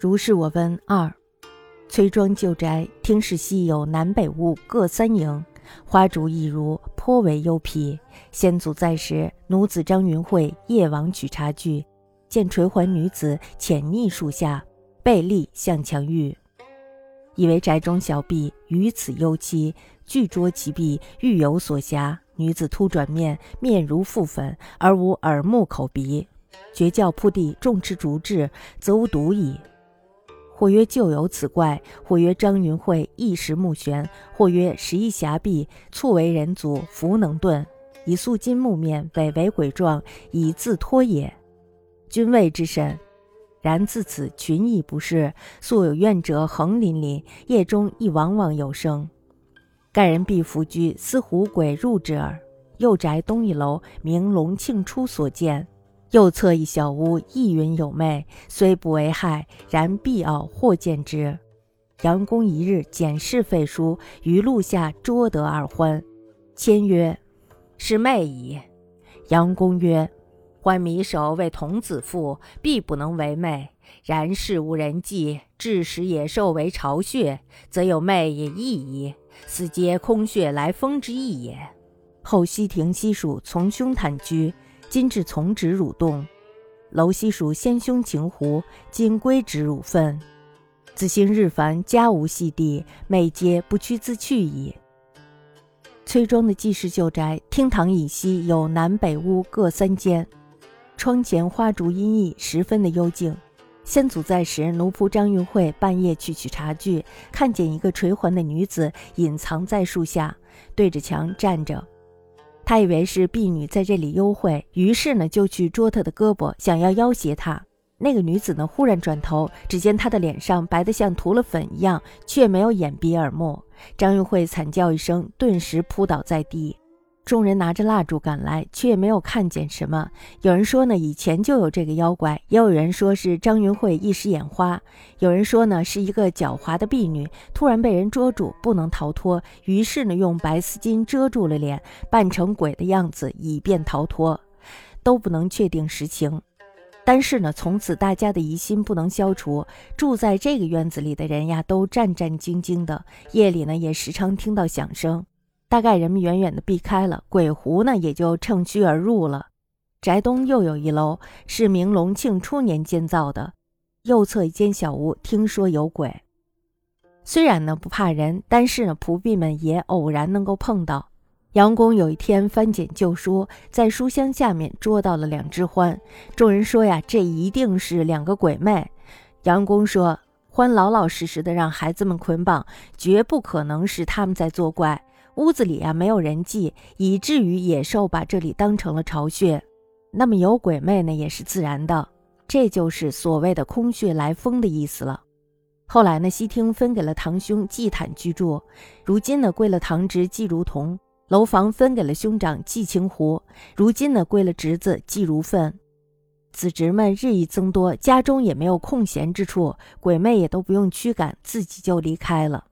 如是我闻二，崔庄旧宅，厅室西有南北屋各三营，花烛一如，颇为幽僻。先祖在时，奴子张云慧夜往取茶具，见垂环女子潜匿树下，背立向墙遇，以为宅中小婢于此幽栖，具捉其壁，欲有所暇。女子突转面，面如覆粉，而无耳目口鼻，绝叫铺地，众吃竹制，则无毒矣。或曰旧有此怪，或曰张云慧一时目眩，或曰时一狭闭，促为人族，弗能遁，以素金木面，伪为鬼状，以自脱也。君谓之甚。然自此群亦不是，素有怨者横林林，夜中亦往往有声。盖人必伏居，思狐鬼入之耳。右宅东一楼，名隆庆初所见。右侧一小屋，亦云有魅，虽不为害，然必偶或见之。杨公一日检视废书，于路下捉得二欢，签曰：“是魅矣。”杨公曰：“欢迷首为童子妇，必不能为魅。然事无人迹，致使野兽为巢穴，则有魅也异矣。此皆空穴来风之意也。”后西庭西蜀从兄坦居。今至从指蠕动，楼西属先兄情狐，今归止汝分。子兴日繁，家无细地，每皆不屈自去矣。崔庄的季氏旧宅，厅堂以西有南北屋各三间，窗前花烛阴翳，十分的幽静。先祖在时，奴仆张运慧半夜去取茶具，看见一个垂环的女子隐藏在树下，对着墙站着。他以为是婢女在这里幽会，于是呢就去捉她的胳膊，想要要挟她。那个女子呢忽然转头，只见她的脸上白得像涂了粉一样，却没有掩鼻耳目。张玉慧惨叫一声，顿时扑倒在地。众人拿着蜡烛赶来，却没有看见什么。有人说呢，以前就有这个妖怪；也有人说是张云慧一时眼花；有人说呢，是一个狡猾的婢女突然被人捉住，不能逃脱，于是呢，用白丝巾遮住了脸，扮成鬼的样子，以便逃脱。都不能确定实情。但是呢，从此大家的疑心不能消除，住在这个院子里的人呀，都战战兢兢的，夜里呢，也时常听到响声。大概人们远远的避开了，鬼狐呢也就乘虚而入了。宅东又有一楼，是明隆庆初年建造的，右侧一间小屋，听说有鬼。虽然呢不怕人，但是呢仆婢们也偶然能够碰到。杨公有一天翻捡旧书，在书箱下面捉到了两只獾。众人说呀，这一定是两个鬼魅。杨公说，獾老老实实的让孩子们捆绑，绝不可能是他们在作怪。屋子里啊没有人迹，以至于野兽把这里当成了巢穴。那么有鬼魅呢，也是自然的。这就是所谓的空穴来风的意思了。后来呢，西厅分给了堂兄季坦居住，如今呢归了堂侄季如同。楼房分给了兄长季清湖，如今呢归了侄子季如奋。子侄们日益增多，家中也没有空闲之处，鬼魅也都不用驱赶，自己就离开了。